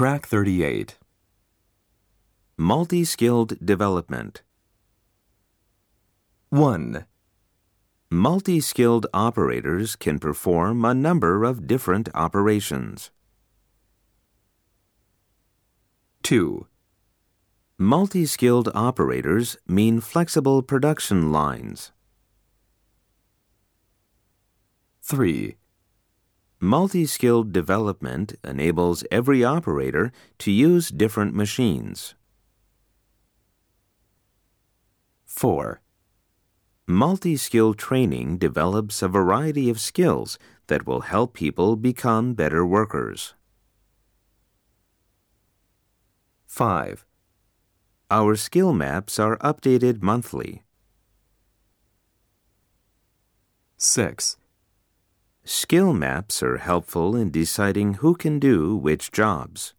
Track 38 Multi skilled development. 1. Multi skilled operators can perform a number of different operations. 2. Multi skilled operators mean flexible production lines. 3. Multi skilled development enables every operator to use different machines. 4. Multi skilled training develops a variety of skills that will help people become better workers. 5. Our skill maps are updated monthly. 6. Skill maps are helpful in deciding who can do which jobs.